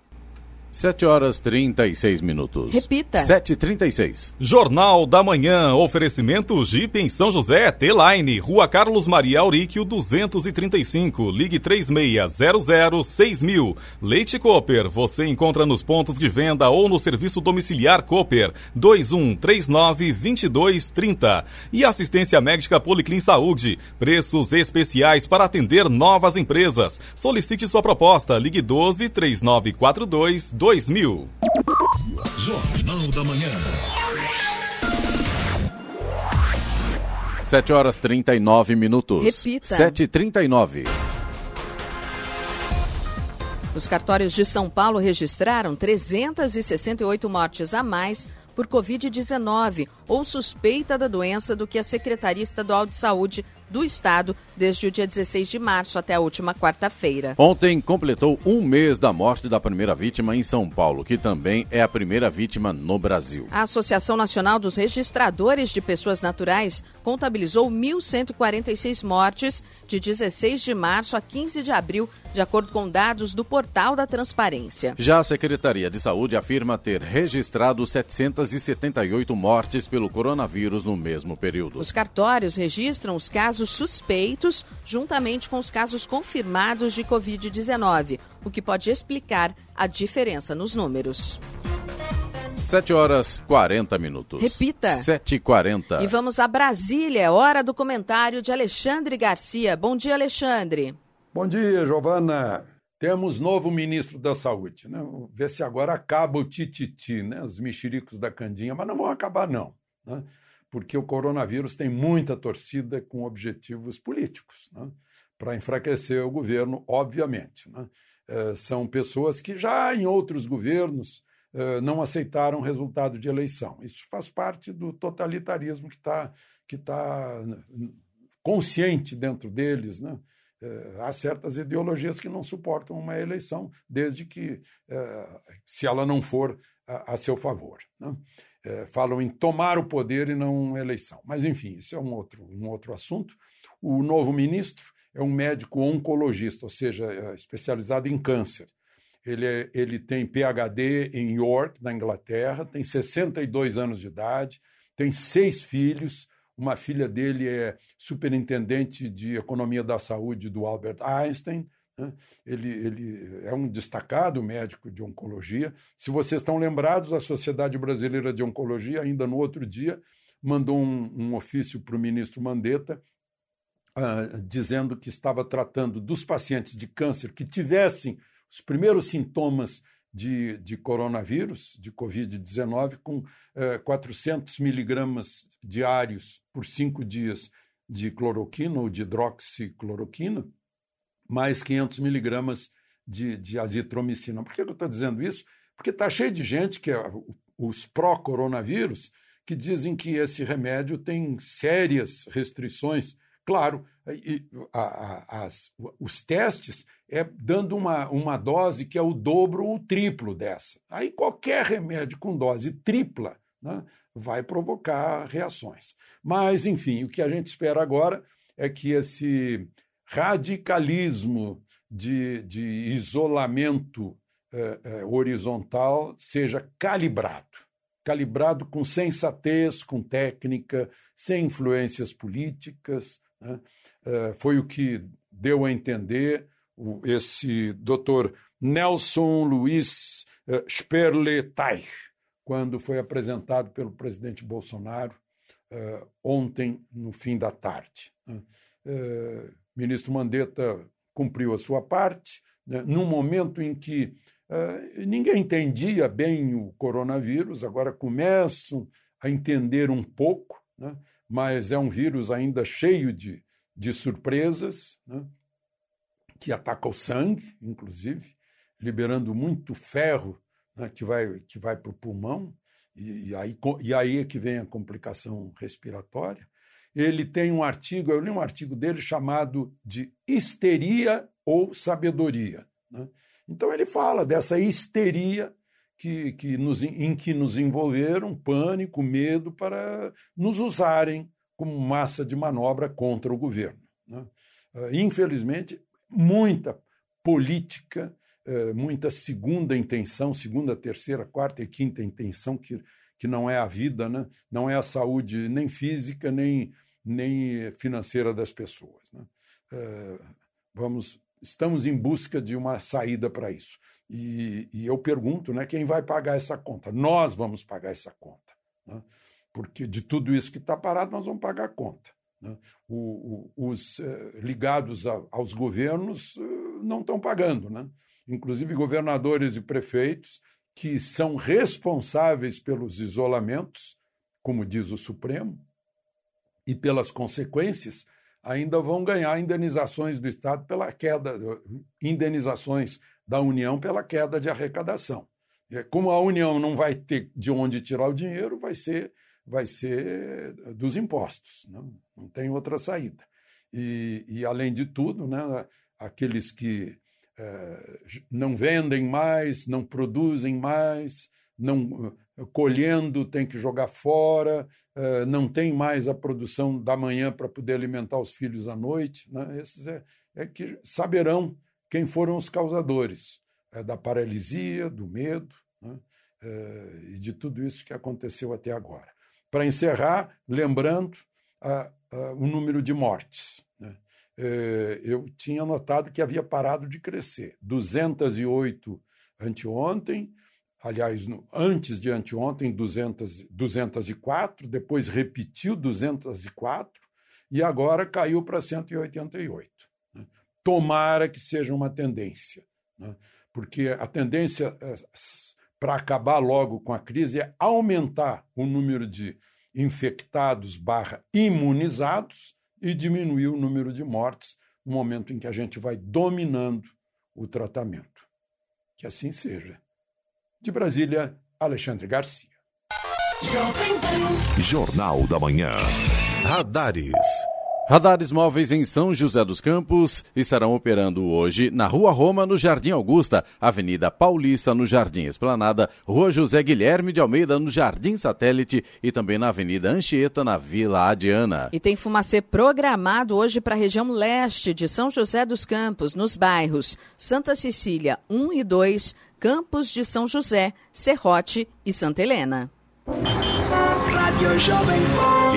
7 horas 36 minutos. Repita. 7h36. Jornal da Manhã. Oferecimento Jeep em São José, T-Line, Rua Carlos Maria Auríquio, 235. Ligue 36006000. Leite Cooper. Você encontra nos pontos de venda ou no serviço domiciliar Cooper. 2139-2230. E assistência médica Policlin Saúde. Preços especiais para atender novas empresas. Solicite sua proposta. Ligue 12 3942 2000. Jornal da Manhã. 7 horas 39 minutos. Repita. 7h39. Os cartórios de São Paulo registraram 368 mortes a mais por Covid-19 ou suspeita da doença do que a Secretaria Estadual de Saúde do estado desde o dia 16 de março até a última quarta-feira. Ontem completou um mês da morte da primeira vítima em São Paulo, que também é a primeira vítima no Brasil. A Associação Nacional dos Registradores de Pessoas Naturais contabilizou 1.146 mortes de 16 de março a 15 de abril, de acordo com dados do Portal da Transparência. Já a Secretaria de Saúde afirma ter registrado 778 mortes pelo coronavírus no mesmo período. Os cartórios registram os casos suspeitos juntamente com os casos confirmados de Covid-19, o que pode explicar a diferença nos números. 7 horas 40 minutos. Repita. 7h40. E vamos a Brasília, é hora do comentário de Alexandre Garcia. Bom dia, Alexandre. Bom dia, Giovana. Temos novo ministro da Saúde, né? Ver se agora acaba o tititi, né? Os mexericos da Candinha, mas não vão acabar, não. Né? Porque o coronavírus tem muita torcida com objetivos políticos, né? Para enfraquecer o governo, obviamente. Né? É, são pessoas que já em outros governos eh, não aceitaram resultado de eleição. Isso faz parte do totalitarismo que está que tá consciente dentro deles. Né? Eh, há certas ideologias que não suportam uma eleição, desde que, se ela não for a, a seu favor. Né? Falam em tomar o poder e não eleição. Mas, enfim, isso é um outro, um outro assunto. O novo ministro é um médico oncologista, ou seja, especializado em câncer. Ele, é, ele tem PhD em York, na Inglaterra, tem 62 anos de idade, tem seis filhos. Uma filha dele é superintendente de economia da saúde do Albert Einstein. Né? Ele, ele é um destacado médico de oncologia. Se vocês estão lembrados, a Sociedade Brasileira de Oncologia, ainda no outro dia, mandou um, um ofício para o ministro Mandetta uh, dizendo que estava tratando dos pacientes de câncer que tivessem os primeiros sintomas de, de coronavírus, de Covid-19, com eh, 400 miligramas diários por cinco dias de cloroquina ou de hidroxicloroquina, mais 500 miligramas de, de azitromicina. Por que eu estou dizendo isso? Porque está cheio de gente que é os pró-coronavírus que dizem que esse remédio tem sérias restrições Claro, a, a, as, os testes é dando uma, uma dose que é o dobro ou o triplo dessa. Aí qualquer remédio com dose tripla né, vai provocar reações. Mas, enfim, o que a gente espera agora é que esse radicalismo de, de isolamento é, é, horizontal seja calibrado calibrado com sensatez, com técnica, sem influências políticas, né? É, foi o que deu a entender esse doutor Nelson Luiz Sperleteich, quando foi apresentado pelo presidente Bolsonaro ontem, no fim da tarde. Ministro Mandetta cumpriu a sua parte, né? num momento em que ninguém entendia bem o coronavírus, agora começam a entender um pouco. Né? mas é um vírus ainda cheio de, de surpresas, né? que ataca o sangue, inclusive, liberando muito ferro né? que vai, que vai para o pulmão, e, e, aí, e aí é que vem a complicação respiratória. Ele tem um artigo, eu li um artigo dele chamado de histeria ou sabedoria. Né? Então ele fala dessa histeria que, que nos, em que nos envolveram pânico, medo para nos usarem como massa de manobra contra o governo. Né? Ah, infelizmente, muita política, eh, muita segunda intenção, segunda, terceira, quarta e quinta intenção, que, que não é a vida, né? não é a saúde nem física, nem, nem financeira das pessoas. Né? Eh, vamos, estamos em busca de uma saída para isso. E, e, eu pergunto, né, quem vai pagar essa conta? Nós vamos pagar essa conta, né? porque de tudo isso que está parado nós vamos pagar a conta. Né? O, o, os eh, ligados a, aos governos eh, não estão pagando, né? Inclusive governadores e prefeitos que são responsáveis pelos isolamentos, como diz o Supremo, e pelas consequências, ainda vão ganhar indenizações do Estado pela queda, indenizações da União pela queda de arrecadação. Como a União não vai ter de onde tirar o dinheiro, vai ser, vai ser dos impostos, não, não tem outra saída. E, e além de tudo, né, aqueles que é, não vendem mais, não produzem mais, não colhendo tem que jogar fora, é, não tem mais a produção da manhã para poder alimentar os filhos à noite. Né? Esses é, é que saberão quem foram os causadores é, da paralisia, do medo né? é, e de tudo isso que aconteceu até agora. Para encerrar, lembrando a, a, o número de mortes. Né? Eu tinha notado que havia parado de crescer. 208 anteontem, aliás, no, antes de anteontem, 200, 204, depois repetiu 204 e agora caiu para 188. Né? Tomara que seja uma tendência, né? porque a tendência é, para acabar logo com a crise é aumentar o número de infectados barra imunizados e diminuir o número de mortes no momento em que a gente vai dominando o tratamento. Que assim seja. De Brasília, Alexandre Garcia. Jornal da Manhã. Radares. Radares móveis em São José dos Campos estarão operando hoje na Rua Roma, no Jardim Augusta, Avenida Paulista, no Jardim Esplanada, Rua José Guilherme de Almeida, no Jardim Satélite e também na Avenida Anchieta, na Vila Adiana. E tem fumacê programado hoje para a região leste de São José dos Campos, nos bairros Santa Cecília 1 e 2, Campos de São José, Serrote e Santa Helena.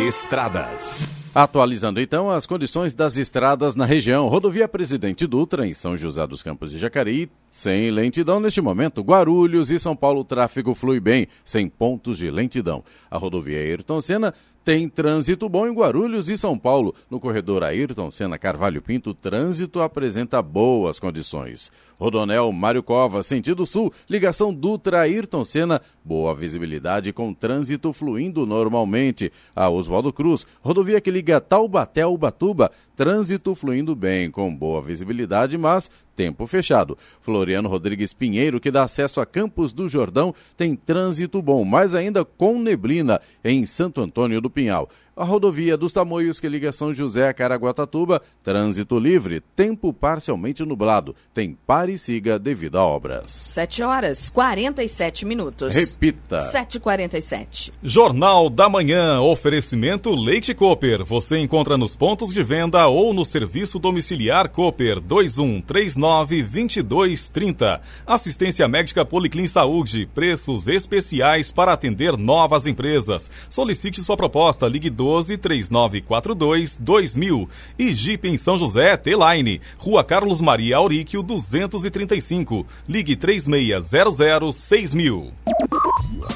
Estradas. Atualizando então as condições das estradas na região. Rodovia Presidente Dutra, em São José dos Campos de Jacareí, sem lentidão neste momento. Guarulhos e São Paulo, o tráfego flui bem, sem pontos de lentidão. A rodovia Ayrton Senna tem trânsito bom em Guarulhos e São Paulo. No corredor Ayrton Senna Carvalho Pinto, o trânsito apresenta boas condições. Rodonel Mário Cova, sentido sul, ligação Dutra Ayrton Senna, boa visibilidade com trânsito fluindo normalmente. A Oswaldo Cruz, rodovia que liga Taubaté ao Ubatuba, trânsito fluindo bem, com boa visibilidade, mas tempo fechado. Floriano Rodrigues Pinheiro, que dá acesso a Campos do Jordão, tem trânsito bom, mas ainda com neblina em Santo Antônio do Pinhal. A rodovia dos Tamoios que liga São José a Caraguatatuba, trânsito livre, tempo parcialmente nublado. Tem pare e siga devido a obras. 7 horas 47 minutos. Repita. 7h47. Jornal da Manhã, oferecimento Leite Cooper. Você encontra nos pontos de venda ou no serviço domiciliar Cooper 2139-2230. Assistência médica Policlin Saúde, preços especiais para atender novas empresas. Solicite sua proposta, ligue 12 3942 2000 e Jeep em São José, T-Line, Rua Carlos Maria Auríquio 235. Ligue 3600 6000.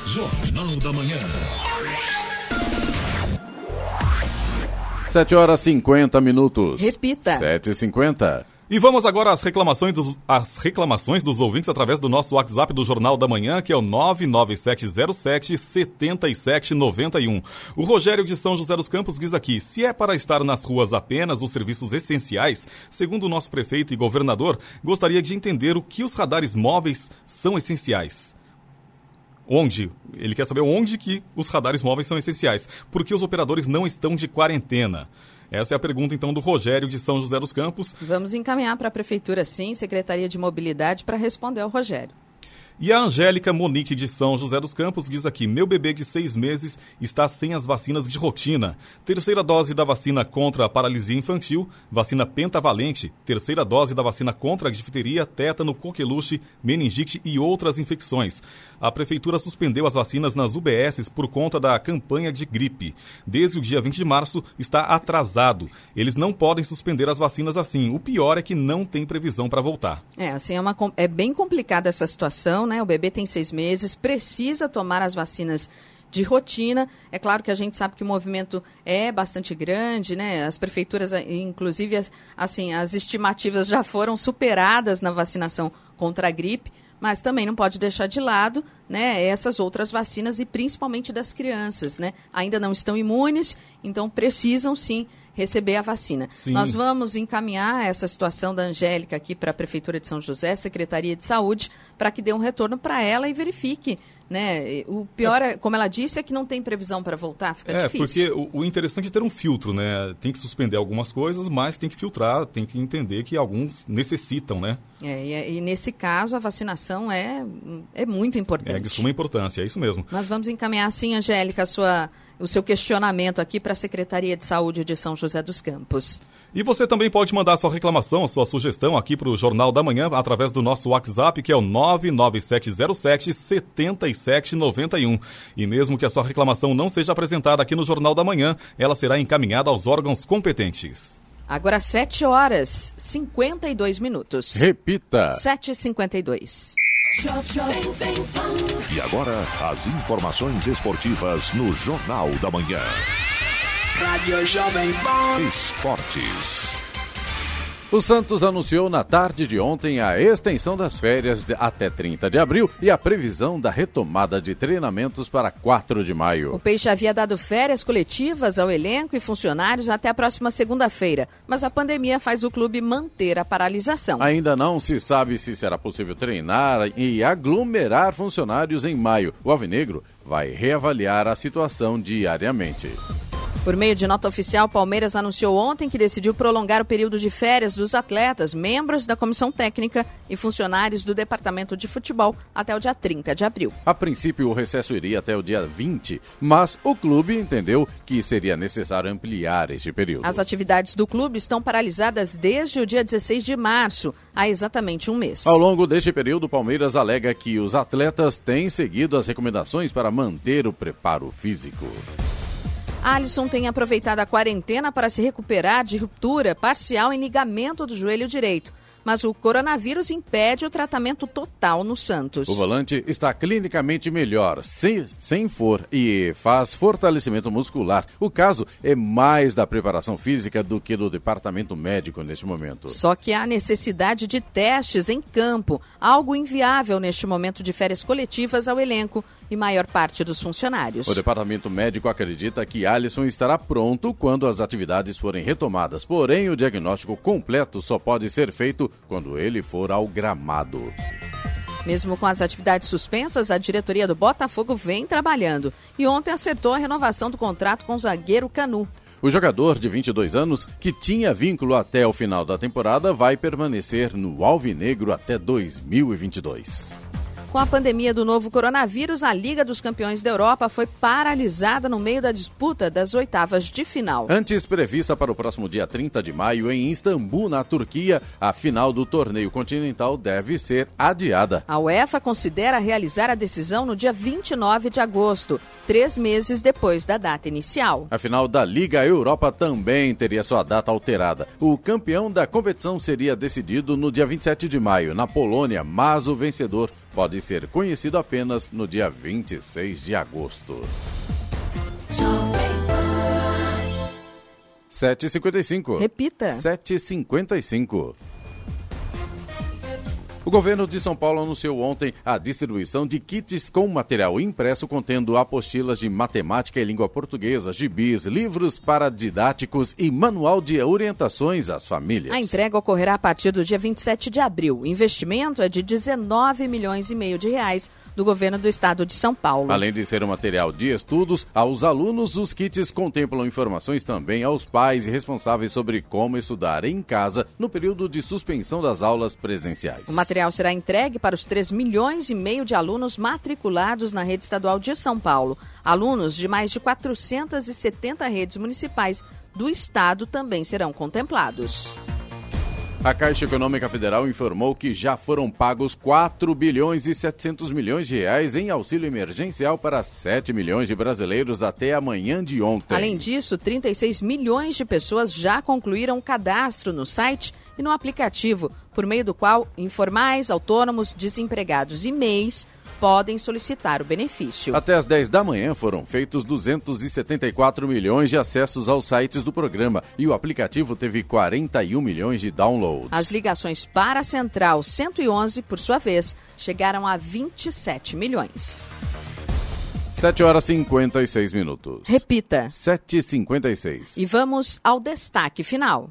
Jornal da Manhã. 7 horas 50 minutos. Repita. 7h50. E vamos agora às reclamações, dos, às reclamações dos ouvintes através do nosso WhatsApp do Jornal da Manhã, que é o 99707 7791. O Rogério de São José dos Campos diz aqui: se é para estar nas ruas apenas os serviços essenciais, segundo o nosso prefeito e governador, gostaria de entender o que os radares móveis são essenciais. Onde? Ele quer saber onde que os radares móveis são essenciais. Porque os operadores não estão de quarentena. Essa é a pergunta, então, do Rogério de São José dos Campos. Vamos encaminhar para a Prefeitura, sim, Secretaria de Mobilidade, para responder ao Rogério. E a Angélica Monique de São José dos Campos diz aqui: Meu bebê de seis meses está sem as vacinas de rotina. Terceira dose da vacina contra a paralisia infantil, vacina pentavalente, terceira dose da vacina contra a difteria, tétano, coqueluche, meningite e outras infecções. A prefeitura suspendeu as vacinas nas UBSs por conta da campanha de gripe. Desde o dia 20 de março está atrasado. Eles não podem suspender as vacinas assim. O pior é que não tem previsão para voltar. É, assim, é, uma, é bem complicada essa situação, né? O bebê tem seis meses, precisa tomar as vacinas de rotina. É claro que a gente sabe que o movimento é bastante grande, né? As prefeituras, inclusive, assim, as estimativas já foram superadas na vacinação contra a gripe mas também não pode deixar de lado né, essas outras vacinas e principalmente das crianças. Né? Ainda não estão imunes, então precisam sim receber a vacina. Sim. Nós vamos encaminhar essa situação da Angélica aqui para a Prefeitura de São José, Secretaria de Saúde, para que dê um retorno para ela e verifique. Né? O pior, é, como ela disse, é que não tem previsão para voltar, fica É, difícil. porque o, o interessante é ter um filtro, né? Tem que suspender algumas coisas, mas tem que filtrar, tem que entender que alguns necessitam, né? É, e, e nesse caso, a vacinação é, é muito importante. É de suma importância, é isso mesmo. Mas vamos encaminhar, sim, Angélica, a sua, o seu questionamento aqui para a Secretaria de Saúde de São José dos Campos. E você também pode mandar sua reclamação, sua sugestão aqui para o Jornal da Manhã através do nosso WhatsApp, que é o 99707 7791. E mesmo que a sua reclamação não seja apresentada aqui no Jornal da Manhã, ela será encaminhada aos órgãos competentes. Agora 7 horas 52 minutos. Repita. 7h52. E agora, as informações esportivas no Jornal da Manhã. Rádio Jovem Pan. Esportes. O Santos anunciou na tarde de ontem a extensão das férias de- até 30 de abril e a previsão da retomada de treinamentos para 4 de O maio. Peixe havia dado férias coletivas ao elenco e funcionários até a próxima segunda-feira, mas a pandemia faz o clube manter a paralisação. Ainda não se sabe se será possível treinar e aglomerar funcionários em maio. O Alvinegro vai reavaliar a situação diariamente. Por meio de nota oficial, Palmeiras anunciou ontem que decidiu prolongar o período de férias dos atletas, membros da comissão técnica e funcionários do departamento de futebol até o dia 30 de abril. A princípio, o recesso iria até o dia 20, mas o clube entendeu que seria necessário ampliar este período. As atividades do clube estão paralisadas desde o dia 16 de março, há exatamente um mês. Ao longo deste período, Palmeiras alega que os atletas têm seguido as recomendações para manter o preparo físico. Alisson tem aproveitado a quarentena para se recuperar de ruptura parcial em ligamento do joelho direito. Mas o coronavírus impede o tratamento total no Santos. O volante está clinicamente melhor, sem, sem for, e faz fortalecimento muscular. O caso é mais da preparação física do que do departamento médico neste momento. Só que há necessidade de testes em campo, algo inviável neste momento de férias coletivas ao elenco e maior parte dos funcionários. O departamento médico acredita que Alisson estará pronto quando as atividades forem retomadas, porém o diagnóstico completo só pode ser feito quando ele for ao gramado. Mesmo com as atividades suspensas, a diretoria do Botafogo vem trabalhando e ontem acertou a renovação do contrato com o zagueiro Canu. O jogador de 22 anos, que tinha vínculo até o final da temporada, vai permanecer no Alvinegro até 2022. Com a pandemia do novo coronavírus, a Liga dos Campeões da Europa foi paralisada no meio da disputa das oitavas de final. Antes prevista para o próximo dia 30 de maio em Istambul, na Turquia, a final do torneio continental deve ser adiada. A UEFA considera realizar a decisão no dia 29 de agosto, três meses depois da data inicial. A final da Liga Europa também teria sua data alterada. O campeão da competição seria decidido no dia 27 de maio, na Polônia, mas o vencedor pode ser conhecido apenas no dia 26 de agosto. 7h55. Repita. 7h55. O governo de São Paulo anunciou ontem a distribuição de kits com material impresso contendo apostilas de matemática e língua portuguesa, gibis, livros paradidáticos e manual de orientações às famílias. A entrega ocorrerá a partir do dia 27 de abril. O investimento é de 19 milhões e meio de reais do governo do estado de São Paulo. Além de ser um material de estudos, aos alunos, os kits contemplam informações também aos pais e responsáveis sobre como estudar em casa no período de suspensão das aulas presenciais. O material será entregue para os 3 milhões e meio de alunos matriculados na rede estadual de São Paulo. Alunos de mais de 470 redes municipais do estado também serão contemplados. A Caixa Econômica Federal informou que já foram pagos 4 bilhões e 700 milhões de reais em auxílio emergencial para 7 milhões de brasileiros até amanhã de ontem. Além disso, 36 milhões de pessoas já concluíram cadastro no site e no aplicativo, por meio do qual informais, autônomos, desempregados e MEIs podem solicitar o benefício. Até às 10 da manhã foram feitos 274 milhões de acessos aos sites do programa e o aplicativo teve 41 milhões de downloads. As ligações para a Central 111, por sua vez, chegaram a 27 milhões. 7 horas 56 minutos. Repita. 7h56. E vamos ao destaque final.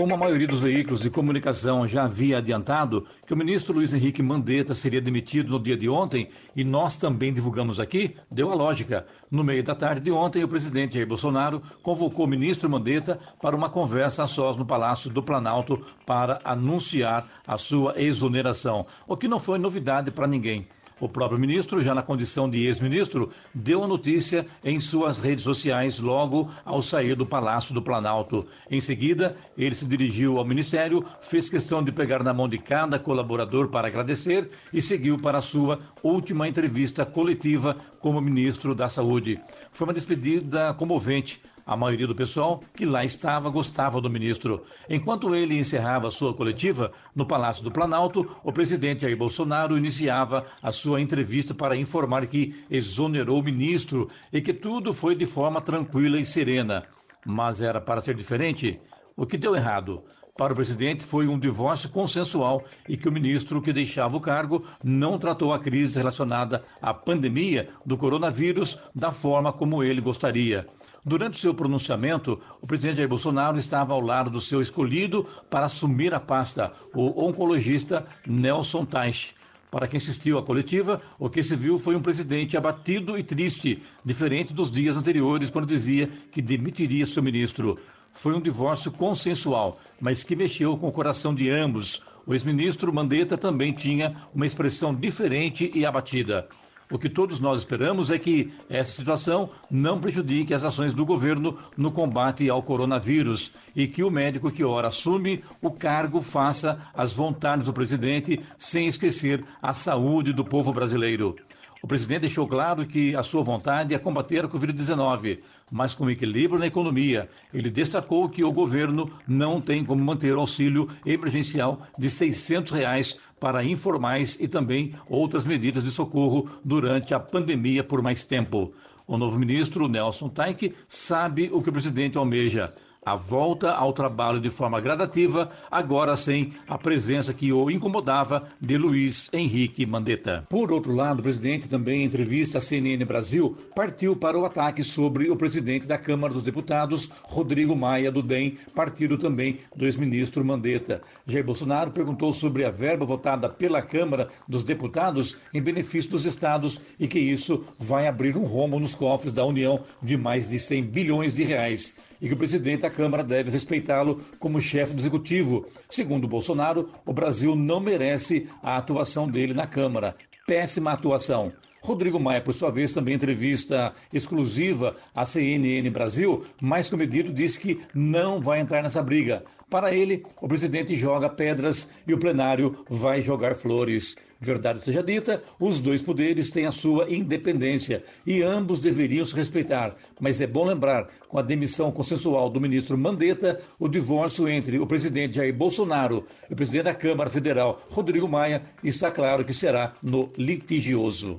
Como a maioria dos veículos de comunicação já havia adiantado que o ministro Luiz Henrique Mandetta seria demitido no dia de ontem, e nós também divulgamos aqui, deu a lógica. No meio da tarde de ontem, o presidente Jair Bolsonaro convocou o ministro Mandetta para uma conversa a sós no Palácio do Planalto para anunciar a sua exoneração, o que não foi novidade para ninguém. O próprio ministro, já na condição de ex-ministro, deu a notícia em suas redes sociais logo ao sair do Palácio do Planalto. Em seguida, ele se dirigiu ao ministério, fez questão de pegar na mão de cada colaborador para agradecer e seguiu para a sua última entrevista coletiva como ministro da Saúde. Foi uma despedida comovente a maioria do pessoal que lá estava gostava do ministro. Enquanto ele encerrava sua coletiva no Palácio do Planalto, o presidente Jair Bolsonaro iniciava a sua entrevista para informar que exonerou o ministro e que tudo foi de forma tranquila e serena. Mas era para ser diferente? O que deu errado? Para o presidente, foi um divórcio consensual e que o ministro que deixava o cargo não tratou a crise relacionada à pandemia do coronavírus da forma como ele gostaria. Durante seu pronunciamento, o presidente Jair Bolsonaro estava ao lado do seu escolhido para assumir a pasta, o oncologista Nelson Teich. Para quem assistiu à coletiva, o que se viu foi um presidente abatido e triste, diferente dos dias anteriores, quando dizia que demitiria seu ministro. Foi um divórcio consensual, mas que mexeu com o coração de ambos. O ex-ministro Mandetta também tinha uma expressão diferente e abatida. O que todos nós esperamos é que essa situação não prejudique as ações do governo no combate ao coronavírus e que o médico que ora assume o cargo faça as vontades do presidente sem esquecer a saúde do povo brasileiro. O presidente deixou claro que a sua vontade é combater a Covid-19, mas com equilíbrio na economia. Ele destacou que o governo não tem como manter o auxílio emergencial de 600 reais para informais e também outras medidas de socorro durante a pandemia por mais tempo. O novo ministro, Nelson Taik, sabe o que o presidente almeja a volta ao trabalho de forma gradativa, agora sem a presença que o incomodava de Luiz Henrique Mandetta. Por outro lado, o presidente também em entrevista à CNN Brasil partiu para o ataque sobre o presidente da Câmara dos Deputados, Rodrigo Maia do DEM, partido também do ex-ministro Mandetta. Jair Bolsonaro perguntou sobre a verba votada pela Câmara dos Deputados em benefício dos estados e que isso vai abrir um rombo nos cofres da União de mais de 100 bilhões de reais e que o presidente da Câmara deve respeitá-lo como chefe do executivo. Segundo Bolsonaro, o Brasil não merece a atuação dele na Câmara. Péssima atuação. Rodrigo Maia, por sua vez, também entrevista exclusiva à CNN Brasil, mais comedido, disse que não vai entrar nessa briga. Para ele, o presidente joga pedras e o plenário vai jogar flores. Verdade seja dita, os dois poderes têm a sua independência e ambos deveriam se respeitar. Mas é bom lembrar, com a demissão consensual do ministro Mandetta, o divórcio entre o presidente Jair Bolsonaro e o presidente da Câmara Federal, Rodrigo Maia, está claro que será no litigioso.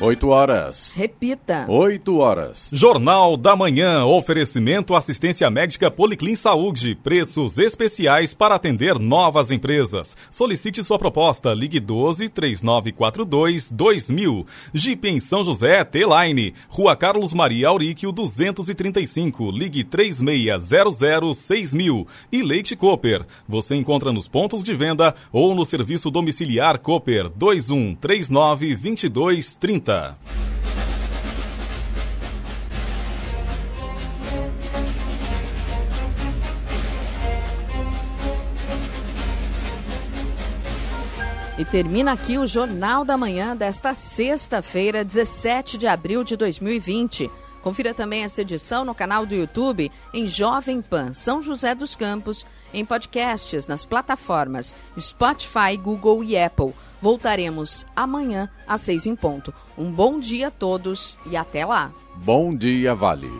8 horas. Repita. 8 horas. Jornal da Manhã. Oferecimento assistência médica Policlin Saúde. Preços especiais para atender novas empresas. Solicite sua proposta. Ligue 12 3942 2000. Jeep em São José, T-Line. Rua Carlos Maria Auríquio 235. Ligue 3600 6000. E Leite Cooper. Você encontra nos pontos de venda ou no serviço domiciliar Cooper 2139 2230. E termina aqui o Jornal da Manhã desta sexta-feira, 17 de abril de 2020. Confira também essa edição no canal do YouTube em Jovem Pan São José dos Campos, em podcasts nas plataformas Spotify, Google e Apple. Voltaremos amanhã às seis em ponto. Um bom dia a todos e até lá. Bom dia, Vale.